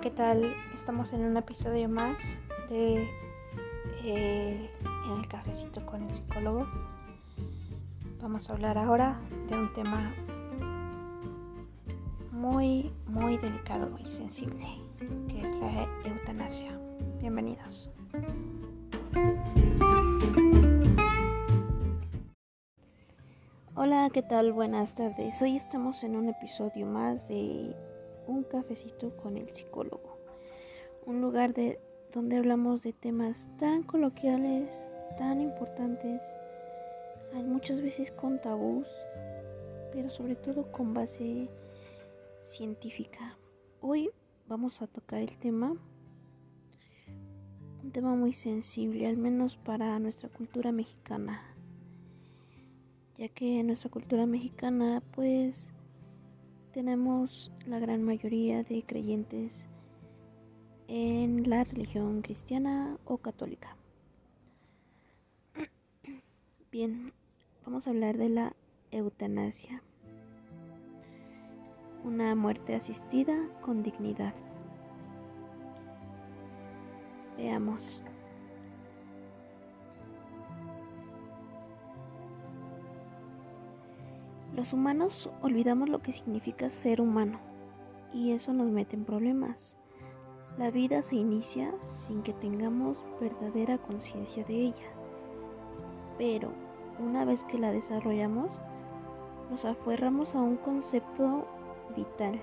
¿qué tal? Estamos en un episodio más de eh, En el cafecito con el psicólogo. Vamos a hablar ahora de un tema muy, muy delicado y sensible, que es la eutanasia. Bienvenidos. Hola, ¿qué tal? Buenas tardes. Hoy estamos en un episodio más de Un cafecito con el psicólogo. Un lugar de donde hablamos de temas tan coloquiales, tan importantes, muchas veces con tabús, pero sobre todo con base científica. Hoy vamos a tocar el tema un tema muy sensible, al menos para nuestra cultura mexicana, ya que nuestra cultura mexicana pues tenemos la gran mayoría de creyentes en la religión cristiana o católica. Bien, vamos a hablar de la eutanasia, una muerte asistida con dignidad. Veamos. Los humanos olvidamos lo que significa ser humano y eso nos mete en problemas. La vida se inicia sin que tengamos verdadera conciencia de ella, pero una vez que la desarrollamos, nos aferramos a un concepto vital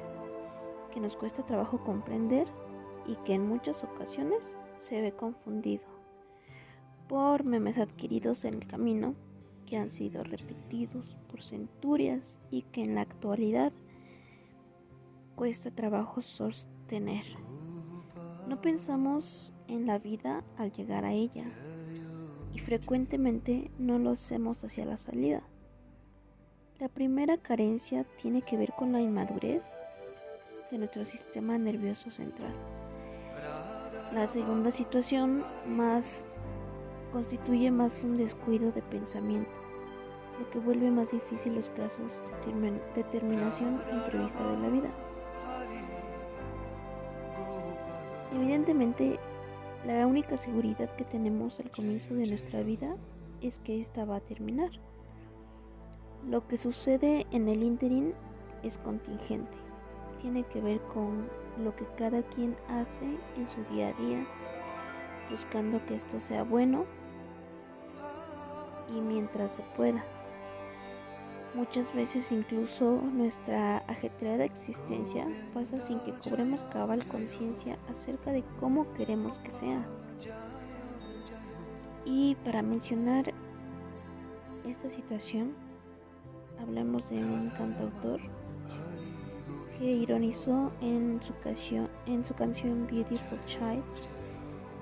que nos cuesta trabajo comprender y que en muchas ocasiones se ve confundido por memes adquiridos en el camino que han sido repetidos por centurias y que en la actualidad cuesta trabajo sostener. No pensamos en la vida al llegar a ella y frecuentemente no lo hacemos hacia la salida. La primera carencia tiene que ver con la inmadurez de nuestro sistema nervioso central. La segunda situación más constituye más un descuido de pensamiento, lo que vuelve más difícil los casos de determinación imprevista de la vida. Evidentemente, la única seguridad que tenemos al comienzo de nuestra vida es que esta va a terminar. Lo que sucede en el interín es contingente, tiene que ver con lo que cada quien hace en su día a día, buscando que esto sea bueno y mientras se pueda. Muchas veces incluso nuestra ajetreada existencia pasa sin que cobremos cabal conciencia acerca de cómo queremos que sea. Y para mencionar esta situación, hablamos de un cantautor que ironizó en su, canción, en su canción Beautiful Child,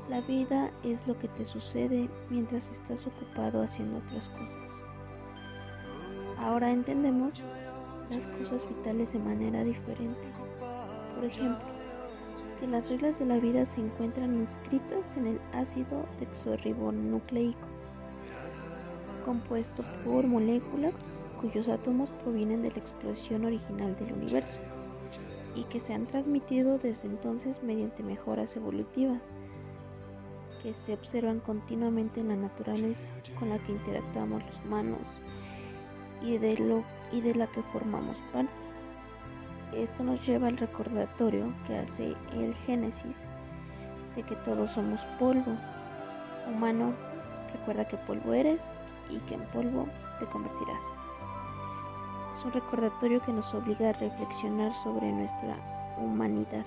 la vida es lo que te sucede mientras estás ocupado haciendo otras cosas. Ahora entendemos las cosas vitales de manera diferente. Por ejemplo, que las reglas de la vida se encuentran inscritas en el ácido desoxirribonucleico, compuesto por moléculas cuyos átomos provienen de la explosión original del universo y que se han transmitido desde entonces mediante mejoras evolutivas que se observan continuamente en la naturaleza con la que interactuamos los humanos y de, lo, y de la que formamos parte. Esto nos lleva al recordatorio que hace el Génesis de que todos somos polvo. Humano, recuerda que polvo eres y que en polvo te convertirás un recordatorio que nos obliga a reflexionar sobre nuestra humanidad.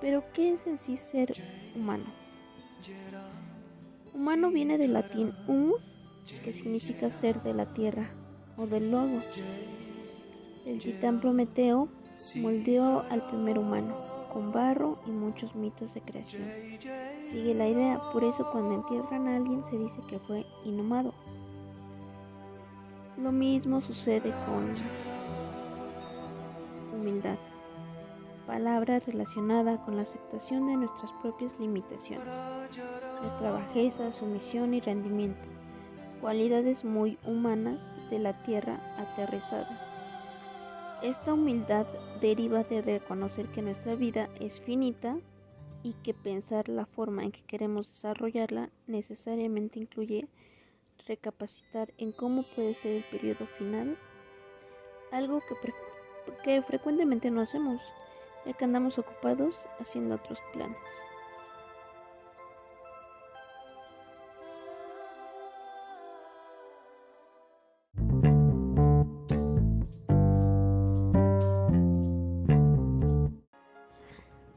Pero, ¿qué es en sí ser humano? Humano viene del latín humus, que significa ser de la tierra o del lodo. El titán Prometeo moldeó al primer humano con barro y muchos mitos de creación. Sigue la idea, por eso cuando entierran a alguien se dice que fue inhumado lo mismo sucede con humildad, palabra relacionada con la aceptación de nuestras propias limitaciones, nuestra bajeza, sumisión y rendimiento, cualidades muy humanas de la tierra aterrizadas. Esta humildad deriva de reconocer que nuestra vida es finita y que pensar la forma en que queremos desarrollarla necesariamente incluye recapacitar en cómo puede ser el periodo final, algo que, que frecuentemente no hacemos, ya que andamos ocupados haciendo otros planes.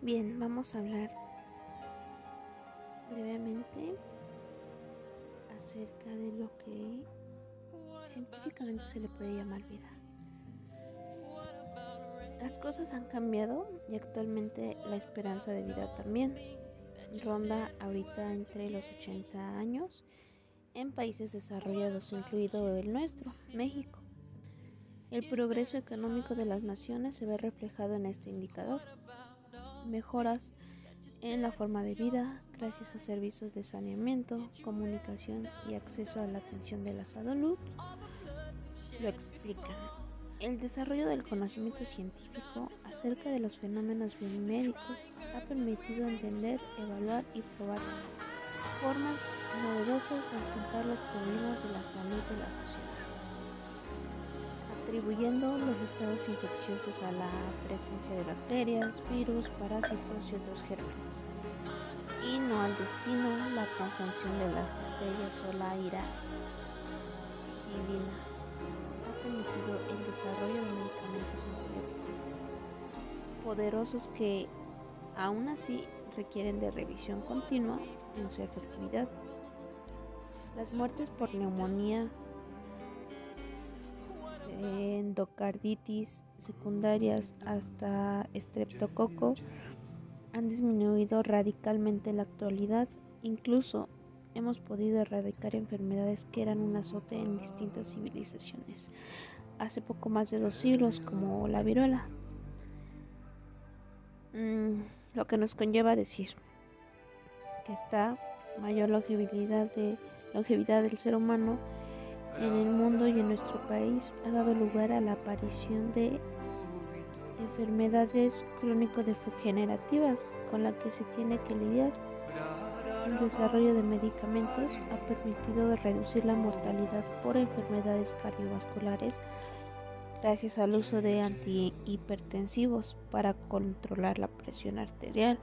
Bien, vamos a hablar brevemente acerca de lo que científicamente se le puede llamar vida. Las cosas han cambiado y actualmente la esperanza de vida también. Ronda ahorita entre los 80 años en países desarrollados, incluido el nuestro, México. El progreso económico de las naciones se ve reflejado en este indicador mejoras en la forma de vida gracias a servicios de saneamiento, comunicación y acceso a la atención de la salud, lo explican. El desarrollo del conocimiento científico acerca de los fenómenos biomédicos ha permitido entender, evaluar y probar formas novedosas de afrontar los problemas de la salud de la sociedad atribuyendo los estados infecciosos a la presencia de bacterias, virus, parásitos y otros gérmenes, y no al destino, la conjunción de las estrellas o la ira divina. El desarrollo de medicamentos antibióticos poderosos que aún así requieren de revisión continua en su efectividad. Las muertes por neumonía endocarditis secundarias hasta estreptococo han disminuido radicalmente en la actualidad. Incluso hemos podido erradicar enfermedades que eran un azote en distintas civilizaciones hace poco más de dos siglos, como la viruela. Mm, lo que nos conlleva decir que esta mayor longevidad, de, longevidad del ser humano en el mundo y en nuestro país ha dado lugar a la aparición de enfermedades crónico-degenerativas con las que se tiene que lidiar. El desarrollo de medicamentos ha permitido reducir la mortalidad por enfermedades cardiovasculares gracias al uso de antihipertensivos para controlar la presión arterial.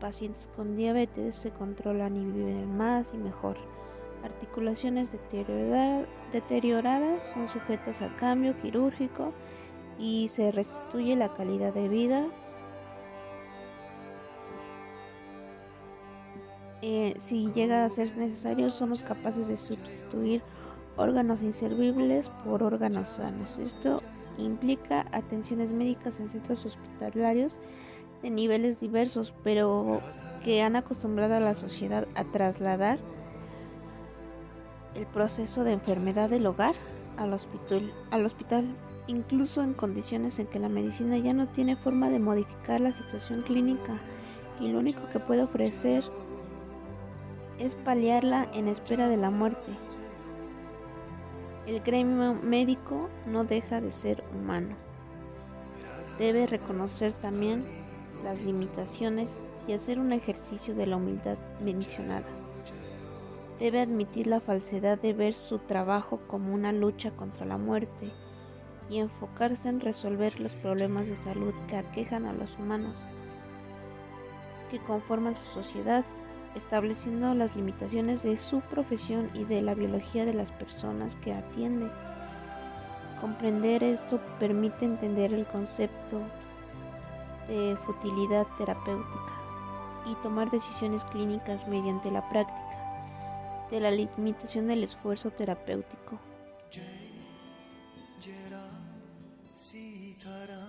Pacientes con diabetes se controlan y viven más y mejor. Articulaciones deterioradas son sujetas a cambio quirúrgico y se restituye la calidad de vida. Eh, si llega a ser necesario, somos capaces de sustituir órganos inservibles por órganos sanos. Esto implica atenciones médicas en centros hospitalarios de niveles diversos, pero que han acostumbrado a la sociedad a trasladar el proceso de enfermedad del hogar al hospital, al hospital, incluso en condiciones en que la medicina ya no tiene forma de modificar la situación clínica y lo único que puede ofrecer es paliarla en espera de la muerte. El gremio médico no deja de ser humano. Debe reconocer también las limitaciones y hacer un ejercicio de la humildad mencionada debe admitir la falsedad de ver su trabajo como una lucha contra la muerte y enfocarse en resolver los problemas de salud que aquejan a los humanos, que conforman su sociedad, estableciendo las limitaciones de su profesión y de la biología de las personas que atiende. Comprender esto permite entender el concepto de futilidad terapéutica y tomar decisiones clínicas mediante la práctica de la limitación del esfuerzo terapéutico.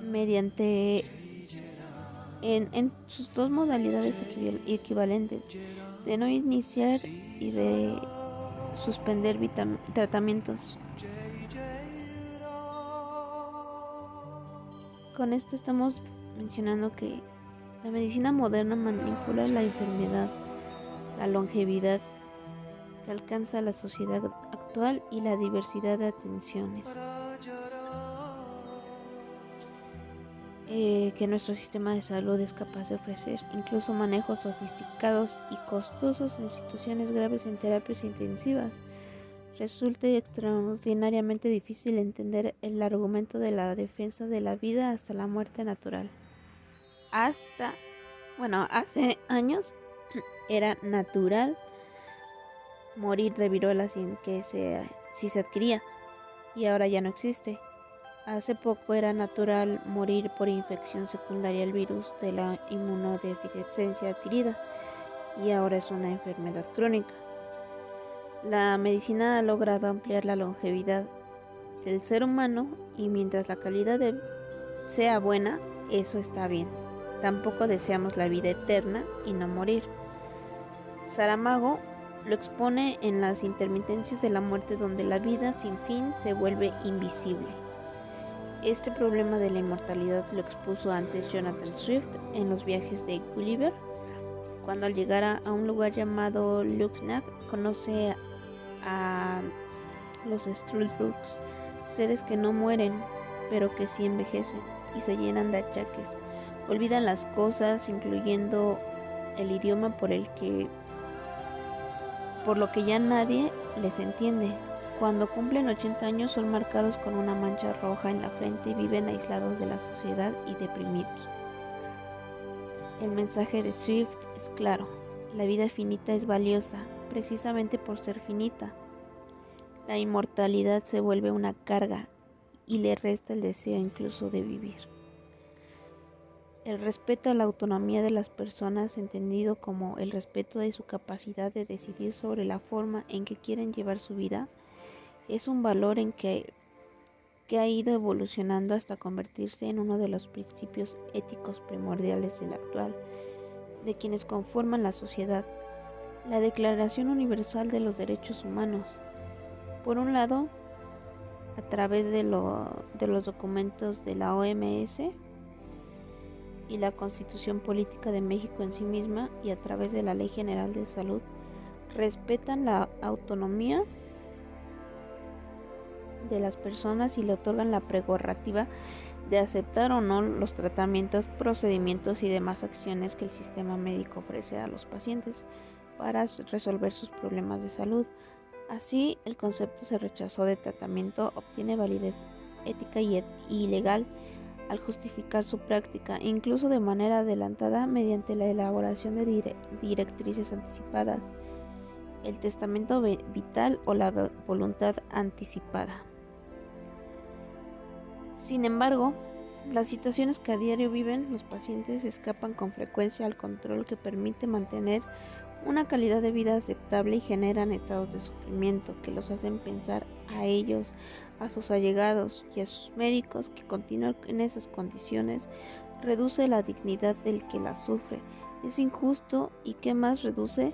Mediante en, sus dos modalidades equivalentes de no iniciar y de suspender tratamientos. Con esto estamos mencionando que la medicina moderna manipula la enfermedad, la longevidad que alcanza la sociedad actual y la diversidad de atenciones. Eh, que nuestro sistema de salud es capaz de ofrecer, incluso manejos sofisticados y costosos en situaciones graves en terapias intensivas. Resulta extraordinariamente difícil entender el argumento de la defensa de la vida hasta la muerte natural. Hasta, bueno, hace años era natural morir de viruela sin que se, si se adquiría y ahora ya no existe. Hace poco era natural morir por infección secundaria al virus de la inmunodeficiencia adquirida y ahora es una enfermedad crónica. La medicina ha logrado ampliar la longevidad del ser humano y mientras la calidad sea buena, eso está bien. Tampoco deseamos la vida eterna y no morir. Saramago lo expone en las intermitencias de la muerte donde la vida sin fin se vuelve invisible. Este problema de la inmortalidad lo expuso antes Jonathan Swift en los viajes de Gulliver, cuando al llegar a un lugar llamado Lucknow conoce a los Struldbrugs, seres que no mueren, pero que sí envejecen y se llenan de achaques. Olvidan las cosas, incluyendo el idioma por el que por lo que ya nadie les entiende. Cuando cumplen 80 años son marcados con una mancha roja en la frente y viven aislados de la sociedad y deprimidos. El mensaje de Swift es claro, la vida finita es valiosa, precisamente por ser finita. La inmortalidad se vuelve una carga y le resta el deseo incluso de vivir. El respeto a la autonomía de las personas, entendido como el respeto de su capacidad de decidir sobre la forma en que quieren llevar su vida, es un valor en que, que ha ido evolucionando hasta convertirse en uno de los principios éticos primordiales del actual, de quienes conforman la sociedad, la Declaración Universal de los Derechos Humanos. Por un lado, a través de, de los documentos de la OMS y la Constitución Política de México en sí misma y a través de la Ley General de Salud, respetan la autonomía de las personas y le otorgan la prerrogativa de aceptar o no los tratamientos, procedimientos y demás acciones que el sistema médico ofrece a los pacientes para resolver sus problemas de salud. Así, el concepto se rechazó de tratamiento obtiene validez ética y legal al justificar su práctica, incluso de manera adelantada mediante la elaboración de directrices anticipadas, el testamento vital o la voluntad anticipada. Sin embargo, las situaciones que a diario viven los pacientes escapan con frecuencia al control que permite mantener una calidad de vida aceptable y generan estados de sufrimiento que los hacen pensar a ellos, a sus allegados y a sus médicos que continuar en esas condiciones reduce la dignidad del que las sufre. Es injusto y qué más reduce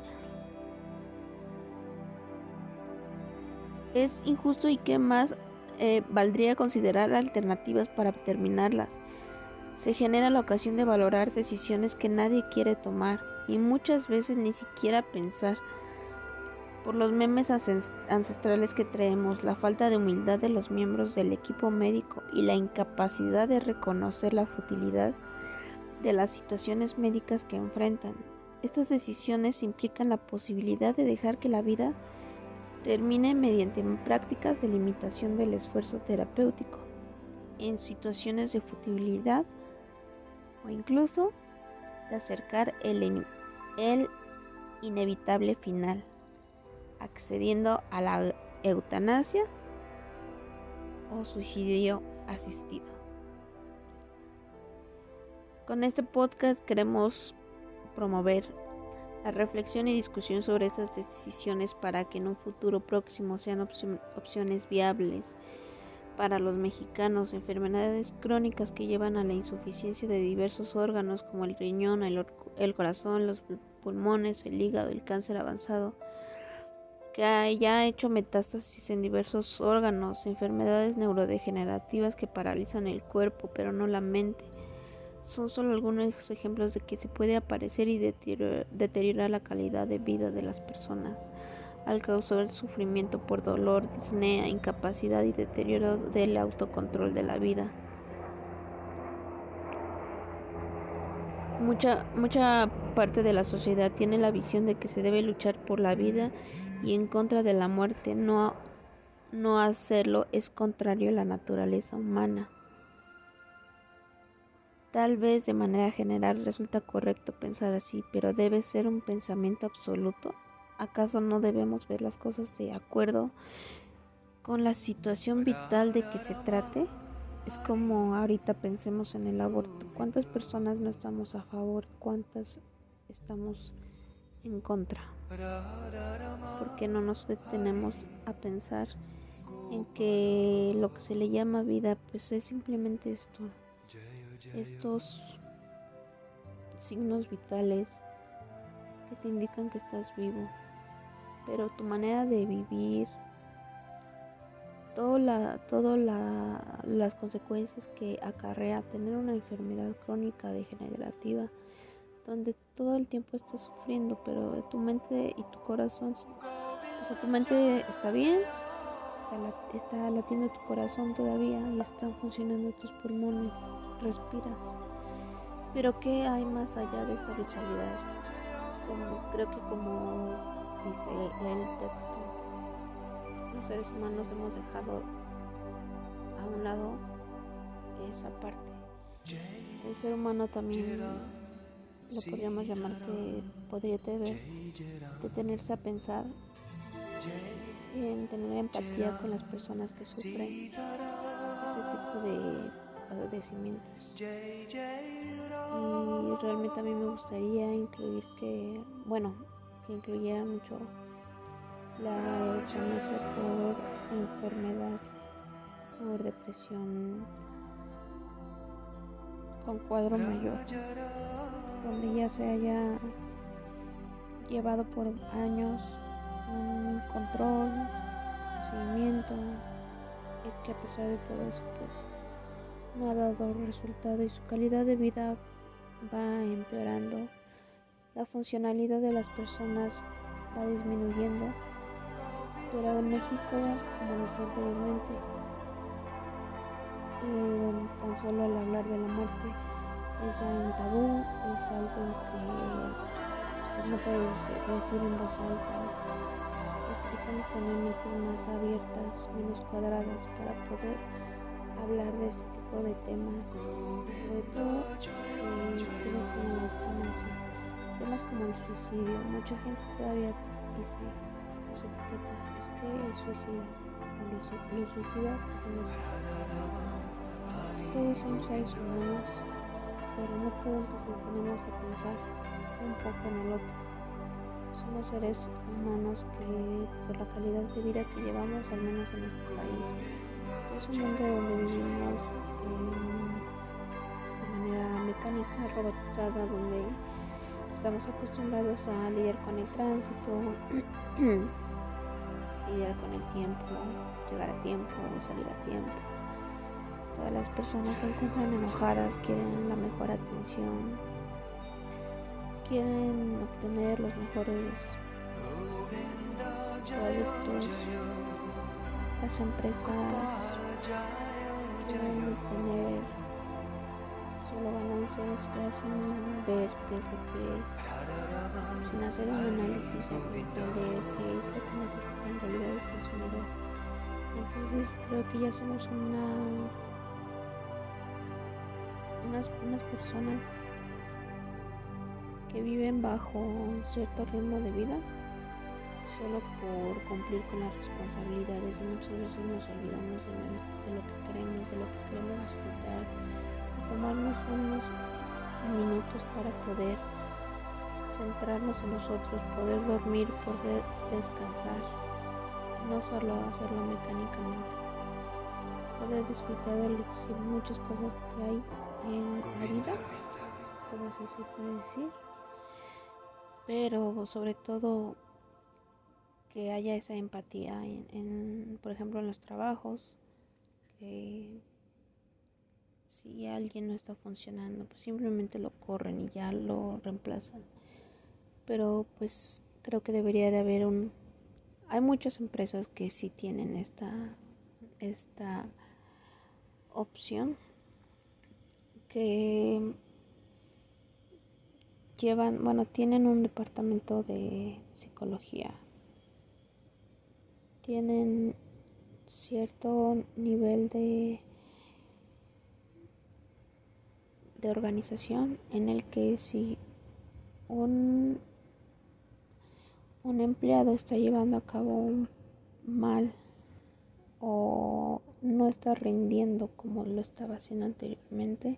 es injusto y qué más eh, valdría considerar alternativas para terminarlas. Se genera la ocasión de valorar decisiones que nadie quiere tomar y muchas veces ni siquiera pensar. Por los memes ancestrales que traemos, la falta de humildad de los miembros del equipo médico y la incapacidad de reconocer la futilidad de las situaciones médicas que enfrentan. Estas decisiones implican la posibilidad de dejar que la vida termine mediante prácticas de limitación del esfuerzo terapéutico en situaciones de futilidad o incluso de acercar el, el inevitable final, accediendo a la eutanasia o suicidio asistido. Con este podcast queremos promover la reflexión y discusión sobre esas decisiones para que en un futuro próximo sean opciones viables para los mexicanos, enfermedades crónicas que llevan a la insuficiencia de diversos órganos como el riñón, el, el corazón, los pulmones, el hígado, el cáncer avanzado, que haya hecho metástasis en diversos órganos, enfermedades neurodegenerativas que paralizan el cuerpo pero no la mente, son solo algunos ejemplos de que se puede aparecer y deteriorar la calidad de vida de las personas al causar sufrimiento por dolor, disnea, incapacidad y deterioro del autocontrol de la vida. Mucha, mucha parte de la sociedad tiene la visión de que se debe luchar por la vida y en contra de la muerte. No, no hacerlo es contrario a la naturaleza humana. Tal vez de manera general resulta correcto pensar así, pero debe ser un pensamiento absoluto. ¿Acaso no debemos ver las cosas de acuerdo con la situación vital de que se trate? Es como ahorita pensemos en el aborto. ¿Cuántas personas no estamos a favor? ¿Cuántas estamos en contra? ¿Por qué no nos detenemos a pensar en que lo que se le llama vida pues es simplemente esto? Estos signos vitales que te indican que estás vivo. Pero tu manera de vivir, todo la, todo las consecuencias que acarrea tener una enfermedad crónica degenerativa, donde todo el tiempo estás sufriendo, pero tu mente y tu corazón, o sea, tu mente está bien, está, está latiendo tu corazón todavía y están funcionando tus pulmones, respiras. Pero ¿qué hay más allá de esa vitalidad? Creo que como dice el texto, los seres humanos hemos dejado a un lado esa parte. El ser humano también lo podríamos llamar que podría tener, detenerse a pensar en tener empatía con las personas que sufren este tipo de Y realmente a mí me gustaría incluir que, bueno, que incluyera mucho la eutanasia por enfermedad, por depresión con cuadro mayor, donde ya se haya llevado por años un control, un seguimiento, y que a pesar de todo eso, pues no ha dado resultado y su calidad de vida va empeorando, la funcionalidad de las personas va disminuyendo pero en México, como decía anteriormente, eh, tan solo al hablar de la muerte es ya un tabú, es algo que pues, no puedes decir en voz alta. Necesitamos tener mentes más abiertas, menos cuadradas para poder hablar de este de temas sobre todo eh, temas como la eutanasia, temas como el suicidio. Mucha gente todavía dice se etiqueta, es que el suicida, los, los suicidas hacen esto. Todos somos seres humanos, pero no todos nos detenemos a pensar un poco en el otro. Somos seres humanos que, por la calidad de vida que llevamos, al menos en este país, es un mundo donde vivimos de manera mecánica, robotizada, donde estamos acostumbrados a lidiar con el tránsito, lidiar con el tiempo, llegar a tiempo, salir a tiempo. Todas las personas se encuentran enojadas, quieren la mejor atención, quieren obtener los mejores productos. Las empresas quieren obtener solo ganancias que hacen ver qué es lo que, sin hacer un análisis, entender qué es lo que necesita en realidad el consumidor. Entonces creo que ya somos una, unas, unas personas que viven bajo un cierto ritmo de vida solo por cumplir con las responsabilidades y muchas veces nos olvidamos de, lo que queremos, de lo que queremos disfrutar tomarnos unos minutos para poder centrarnos en nosotros, poder dormir, poder descansar, no solo hacerlo mecánicamente, poder disfrutar de muchas cosas que hay en la vida, como así se puede decir, pero sobre todo que haya esa empatía en, por ejemplo en los trabajos que si alguien no está funcionando, pues simplemente lo corren y ya lo reemplazan. Pero pues creo que debería de haber un... Hay muchas empresas que sí tienen esta, esta opción que llevan, bueno, tienen un departamento de psicología. Tienen cierto nivel de de organización en el que si un, un empleado está llevando a cabo un mal o no está rindiendo como lo estaba haciendo anteriormente,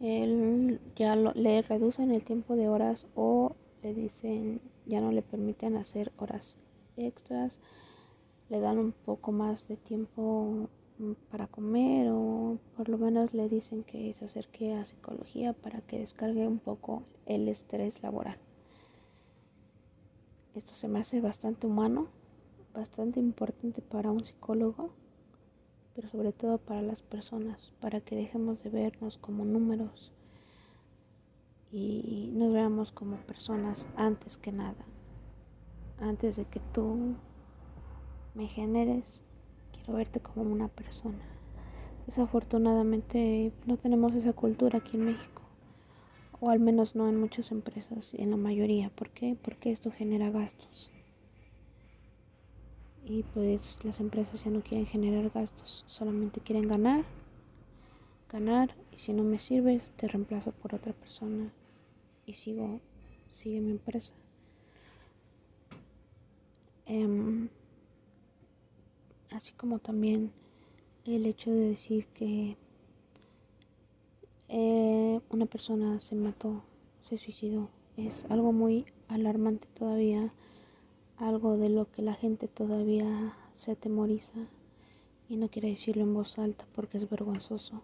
él ya le reducen el tiempo de horas o le dicen ya no le permiten hacer horas extras, le dan un poco más de tiempo mm, para comer o por lo menos le dicen que se acerque a psicología para que descargue un poco el estrés laboral. Esto se me hace bastante humano, bastante importante para un psicólogo pero sobre todo para las personas, para que dejemos de vernos como números y nos veamos como personas antes que nada. Antes de que tú me generes, quiero verte como una persona. Desafortunadamente no tenemos esa cultura aquí en México, o al menos no en muchas empresas, en la mayoría. ¿Por qué? Porque esto genera gastos y pues las empresas ya no quieren generar gastos, solamente quieren ganar, ganar y si no me sirves te reemplazo por otra persona y sigo, sigue mi empresa. Em, así como también el hecho de decir que eh, una persona se mató, se suicidó, es algo muy alarmante todavía algo de lo que la gente todavía se atemoriza y no quiere decirlo en voz alta porque es vergonzoso.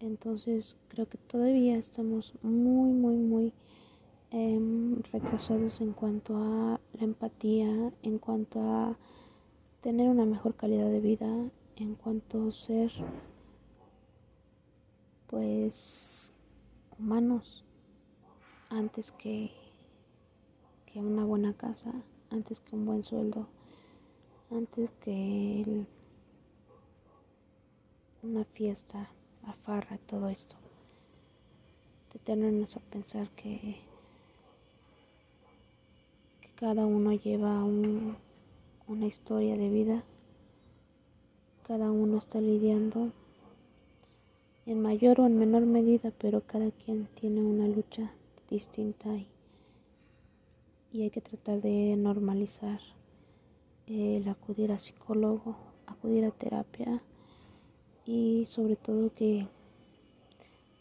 Entonces creo que todavía estamos muy, muy, muy em, retrasados en cuanto a la empatía, en cuanto a tener una mejor calidad de vida, en cuanto a ser pues humanos antes que que una buena casa, antes que un buen sueldo, antes que una fiesta, la farra, todo esto. Detenernos a pensar que, que cada uno lleva una historia de vida, cada uno está lidiando en mayor o en menor medida, pero cada quien tiene una lucha distinta y y hay que tratar de normalizar el acudir a psicólogo, acudir a terapia y sobre todo que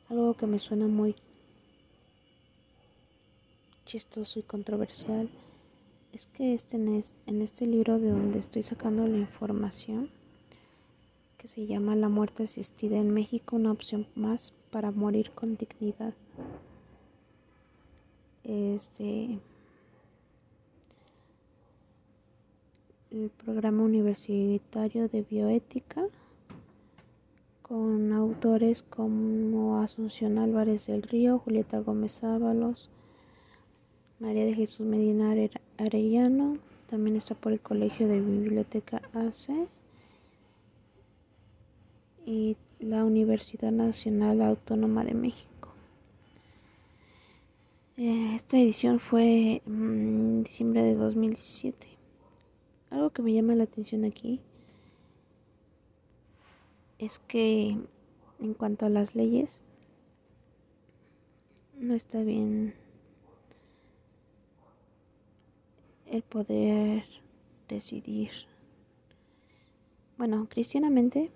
algo que me suena muy chistoso y controversial es que este, en este libro de donde estoy sacando la información que se llama La muerte asistida en México, una opción más para morir con dignidad. Este el programa universitario de bioética con autores como Asunción Álvarez del Río, Julieta Gómez Ábalos, María de Jesús Medina Arellano, también está por el Colegio de Biblioteca ACE y la Universidad Nacional Autónoma de México. Eh, esta edición fue en diciembre de 2017. Algo que me llama la atención aquí es que en cuanto a las leyes, no está bien el poder decidir. Bueno, cristianamente,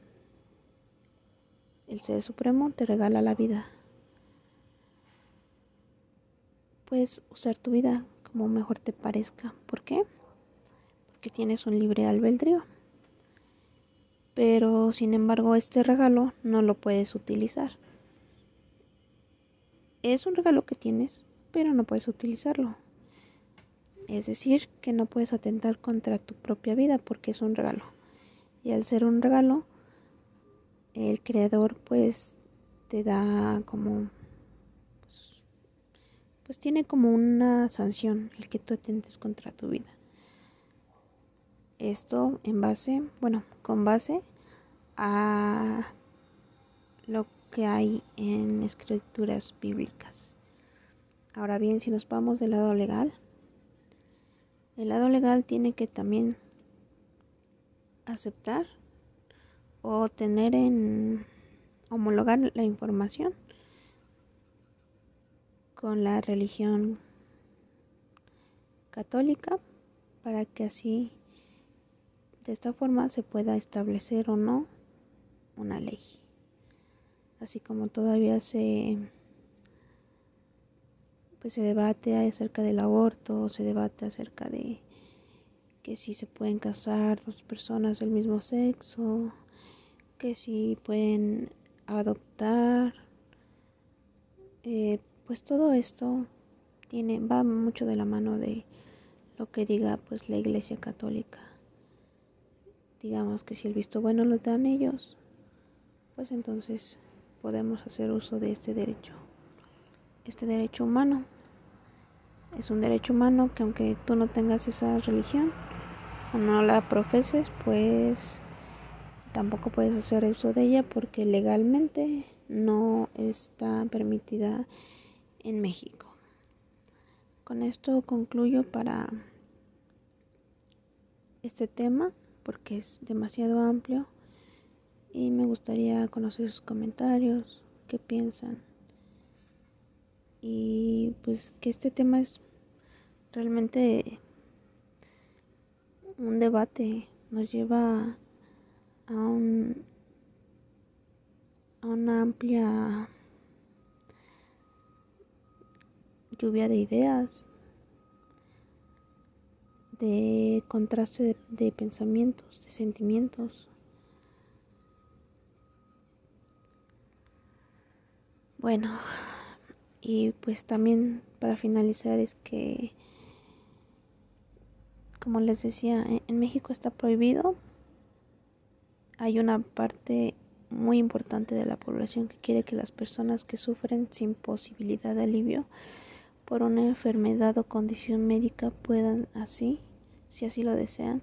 el Ser Supremo te regala la vida. Puedes usar tu vida como mejor te parezca. ¿Por qué? que tienes un libre albedrío. Pero sin embargo este regalo no lo puedes utilizar. Es un regalo que tienes, pero no puedes utilizarlo. Es decir, que no puedes atentar contra tu propia vida porque es un regalo. Y al ser un regalo, el creador pues te da como pues, tiene como una sanción el que tú atentes contra tu vida. Esto en base, bueno, con base a lo que hay en escrituras bíblicas. Ahora bien, si nos vamos del lado legal, el lado legal tiene que también aceptar o tener en homologar la información con la religión católica para que así de esta forma se pueda establecer o no una ley. Así como todavía se pues se debate acerca del aborto, se debate acerca de que si se pueden casar dos personas del mismo sexo, que si pueden adoptar, eh, pues todo esto tiene va mucho de la mano de lo que diga pues la Iglesia Católica. Digamos que si el visto bueno lo dan ellos, pues entonces podemos hacer uso de este derecho. Este derecho humano es un derecho humano que aunque tú no tengas esa religión o no la profeses, pues tampoco puedes hacer uso de ella porque legalmente no está permitida en México. Con esto concluyo para este tema porque es demasiado amplio y me gustaría conocer sus comentarios, qué piensan. Y pues que este tema es realmente un debate, nos lleva a un a una amplia lluvia de ideas, de contraste de, pensamientos, de sentimientos. Bueno, y pues también para finalizar es que, como les decía, en México está prohibido. Hay una parte muy importante de la población que quiere que las personas que sufren sin posibilidad de alivio por una enfermedad o condición médica puedan así, si así lo desean,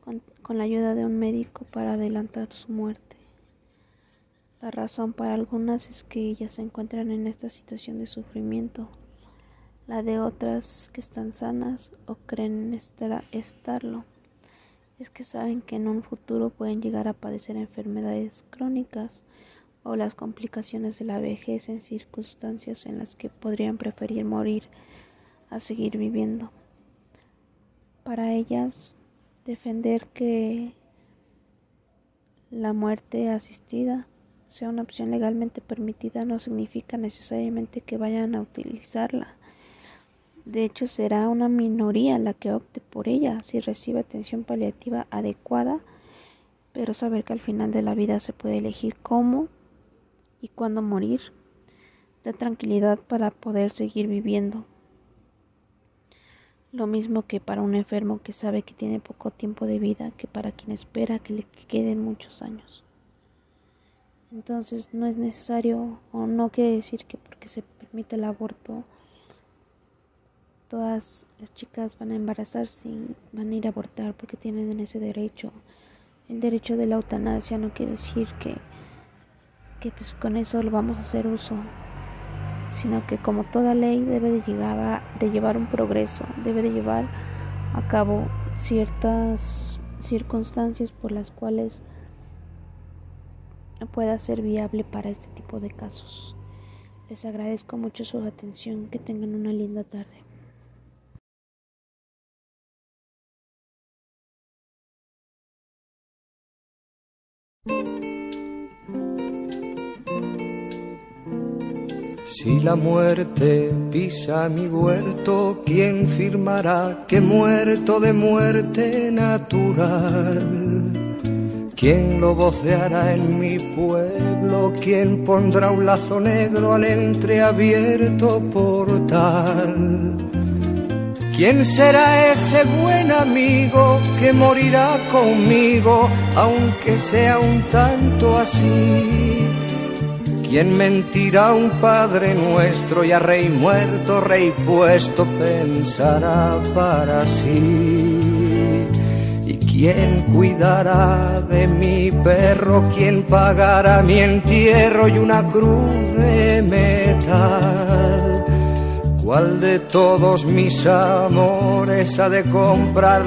con, la ayuda de un médico para adelantar su muerte. La razón para algunas es que ellas se encuentran en esta situación de sufrimiento, la de otras que están sanas o creen estar, estarlo es que saben que en un futuro pueden llegar a padecer enfermedades crónicas o las complicaciones de la vejez en circunstancias en las que podrían preferir morir a seguir viviendo. Para ellas, defender que la muerte asistida sea una opción legalmente permitida no significa necesariamente que vayan a utilizarla. De hecho, será una minoría la que opte por ella si recibe atención paliativa adecuada, pero saber que al final de la vida se puede elegir cómo y cuándo morir, da tranquilidad para poder seguir viviendo. Lo mismo que para un enfermo que sabe que tiene poco tiempo de vida que para quien espera que le queden muchos años. Entonces no es necesario o no quiere decir que porque se permite el aborto todas las chicas van a embarazarse y van a ir a abortar porque tienen ese derecho. El derecho de la eutanasia no quiere decir que que pues con eso lo vamos a hacer uso, sino que como toda ley debe de, llegar de llevar un progreso, debe de llevar a cabo ciertas circunstancias por las cuales pueda ser viable para este tipo de casos. Les agradezco mucho su atención, que tengan una linda tarde. Si la muerte pisa mi huerto, ¿quién firmará que muerto de muerte natural? ¿Quién lo voceará en mi pueblo? ¿Quién pondrá un lazo negro al entreabierto portal? ¿Quién será ese buen amigo que morirá conmigo, aunque sea un tanto así? ¿Quién mentirá un Padre nuestro y a Rey muerto, Rey puesto pensará para sí? ¿Y quién cuidará de mi perro? ¿Quién pagará mi entierro y una cruz de metal? ¿Cuál de todos mis amores ha de comprar